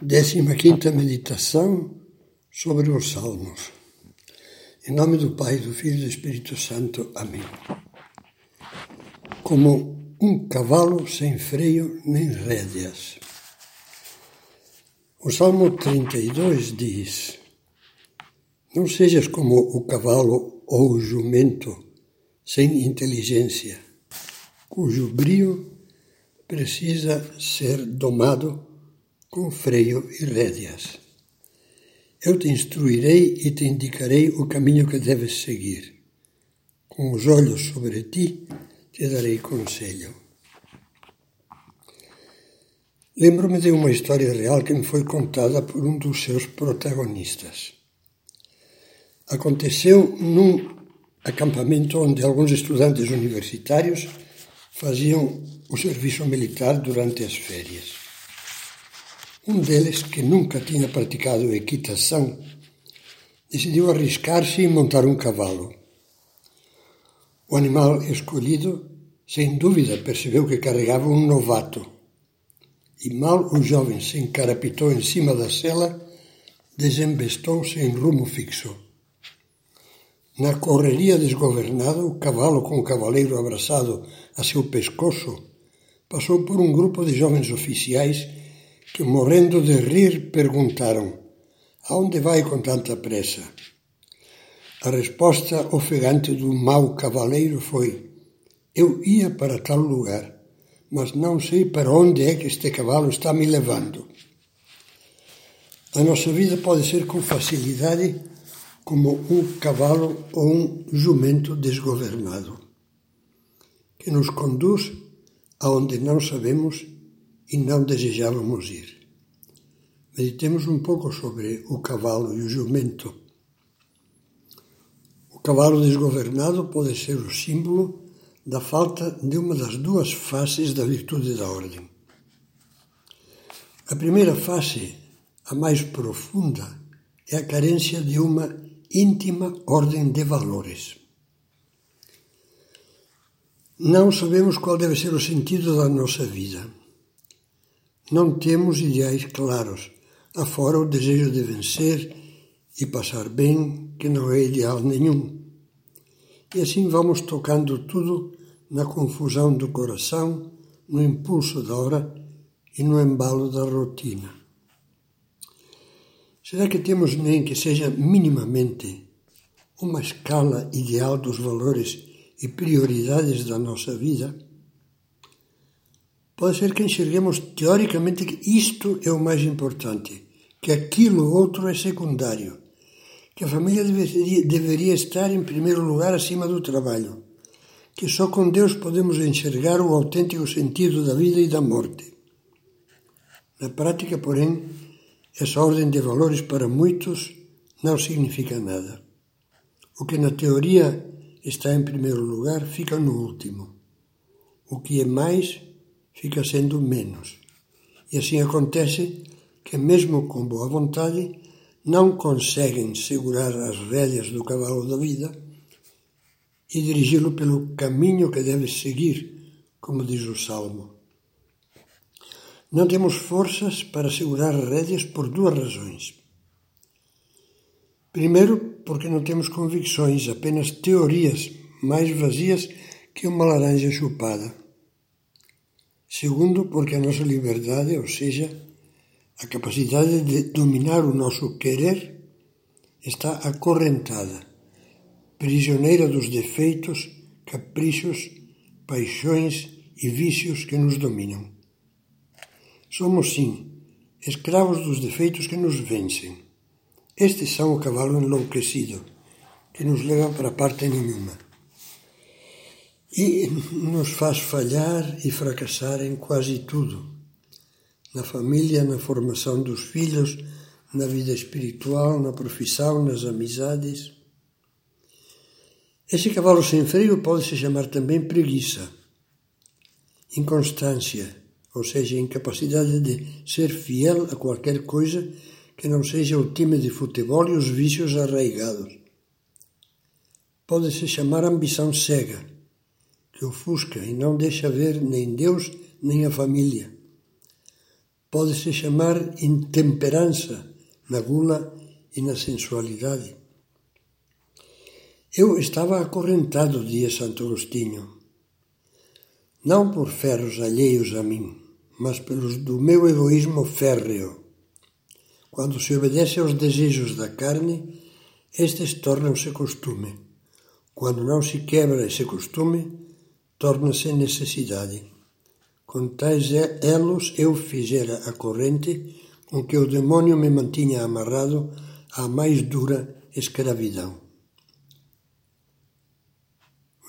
Décima quinta meditação sobre os Salmos. Em nome do Pai, do Filho e do Espírito Santo. Amém. Como um cavalo sem freio nem rédeas. O Salmo 32 diz: Não sejas como o cavalo ou o jumento sem inteligência, cujo brio precisa ser domado com freio e rédeas. Eu te instruirei e te indicarei o caminho que deves seguir. Com os olhos sobre ti, te darei conselho. Lembro-me de uma história real que me foi contada por um dos seus protagonistas. Aconteceu num acampamento onde alguns estudantes universitários faziam o serviço militar durante as férias. Um deles, que nunca tinha praticado equitação, decidiu arriscar-se e montar um cavalo. O animal escolhido, sem dúvida, percebeu que carregava um novato. E mal o jovem se encarapitou em cima da sela, desembestou-se em rumo fixo. Na correria desgovernada, o cavalo, com o cavaleiro abraçado a seu pescoço, passou por um grupo de jovens oficiais que, morrendo de rir, perguntaram: Aonde vai com tanta pressa? A resposta ofegante do mau cavaleiro foi: Eu ia para tal lugar, mas não sei para onde é que este cavalo está me levando. A nossa vida pode ser com facilidade como um cavalo ou um jumento desgovernado, que nos conduz aonde não sabemos e não desejávamos ir. Meditemos um pouco sobre o cavalo e o jumento. O cavalo desgovernado pode ser o símbolo da falta de uma das duas faces da virtude da ordem. A primeira face, a mais profunda, é a carência de uma íntima ordem de valores. Não sabemos qual deve ser o sentido da nossa vida. Não temos ideais claros, afora o desejo de vencer e passar bem, que não é ideal nenhum. E assim vamos tocando tudo na confusão do coração, no impulso da hora e no embalo da rotina. Será que temos nem que seja minimamente uma escala ideal dos valores e prioridades da nossa vida? Pode ser que enxerguemos teoricamente que isto é o mais importante, que aquilo outro é secundário, que a família deveria, deveria estar em primeiro lugar acima do trabalho, que só com Deus podemos enxergar o autêntico sentido da vida e da morte. Na prática, porém, essa ordem de valores para muitos não significa nada. O que na teoria está em primeiro lugar fica no último. O que é mais fica sendo menos. E assim acontece que, mesmo com boa vontade, não conseguem segurar as rédeas do cavalo da vida e dirigi-lo pelo caminho que deve seguir, como diz o Salmo. Não temos forças para segurar rédeas por duas razões. Primeiro, porque não temos convicções, apenas teorias mais vazias que uma laranja chupada. Segundo, porque a nossa liberdade, ou seja, a capacidade de dominar o nosso querer, está acorrentada, prisioneira dos defeitos, caprichos, paixões e vícios que nos dominam. Somos, sim, escravos dos defeitos que nos vencem. Estes são o cavalo enlouquecido, que nos leva para parte nenhuma e nos faz falhar e fracassar em quase tudo. Na família, na formação dos filhos, na vida espiritual, na profissão, nas amizades. Esse cavalo sem freio pode se chamar também preguiça, inconstância, ou seja, incapacidade de ser fiel a qualquer coisa que não seja o time de futebol e os vícios arraigados. Pode se chamar ambição cega que ofusca e não deixa ver nem Deus nem a família. pode-se chamar intemperança na gula e na sensualidade. Eu estava acorrentado, dia Santo Agostinho, não por ferros alheios a mim, mas pelos do meu egoísmo férreo. Quando se obedece aos desejos da carne, estes tornam-se costume. Quando não se quebra esse costume, torna-se necessidade. Com tais elos eu fizera a corrente com que o demônio me mantinha amarrado à mais dura escravidão.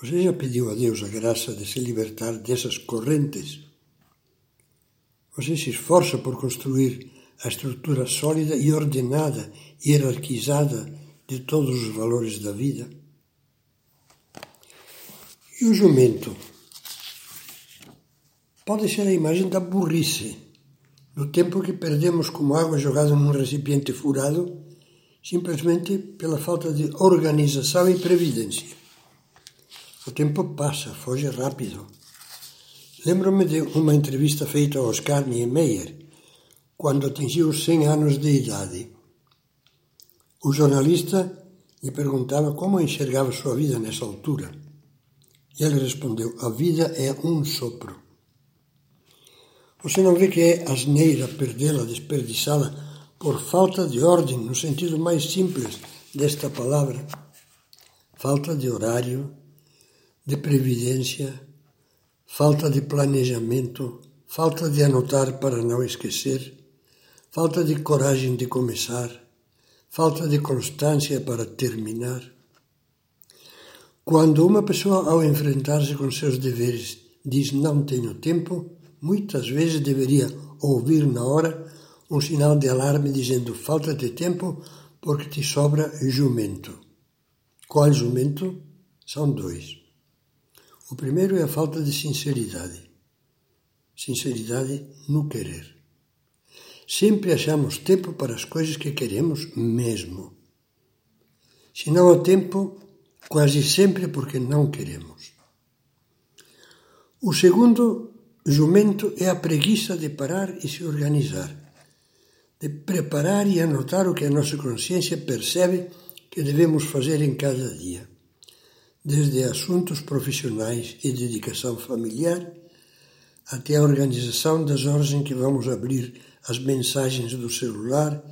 Você já pediu a Deus a graça de se libertar dessas correntes? Você se esforça por construir a estrutura sólida e ordenada, hierarquizada de todos os valores da vida? E o jumento? Pode ser a imagem da burrice, do tempo que perdemos como água jogada num recipiente furado, simplesmente pela falta de organização e previdência. O tempo passa, foge rápido. Lembro-me de uma entrevista feita a Oscar Niemeyer, quando atingiu os 100 anos de idade. O jornalista lhe perguntava como enxergava sua vida nessa altura. E ele respondeu: A vida é um sopro. Você não vê que é asneira perdê-la, desperdiçá-la por falta de ordem, no sentido mais simples desta palavra? Falta de horário, de previdência, falta de planejamento, falta de anotar para não esquecer, falta de coragem de começar, falta de constância para terminar. Quando uma pessoa, ao enfrentar-se com seus deveres, diz não tenho tempo, muitas vezes deveria ouvir na hora um sinal de alarme dizendo falta de tempo porque te sobra jumento. Qual jumento? São dois. O primeiro é a falta de sinceridade. Sinceridade no querer. Sempre achamos tempo para as coisas que queremos mesmo. Se não há tempo, quase sempre porque não queremos. O segundo jumento é a preguiça de parar e se organizar, de preparar e anotar o que a nossa consciência percebe que devemos fazer em cada dia desde assuntos profissionais e dedicação familiar até a organização das horas em que vamos abrir as mensagens do celular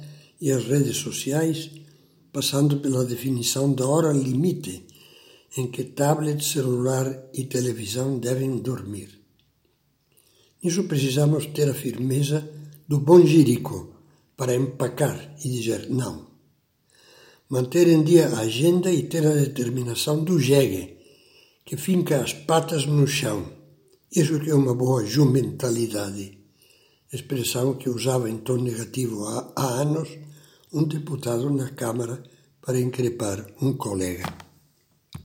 e as redes sociais, passando pela definição da hora limite em que tablet, celular e televisão devem dormir. Nisso precisamos ter a firmeza do bom jirico para empacar e dizer não manter em dia a agenda e ter a determinação do jegue, que finca as patas no chão. Isso que é uma boa jumentalidade, expressão que usava em tom negativo há, anos um deputado na Câmara para increpar um colega.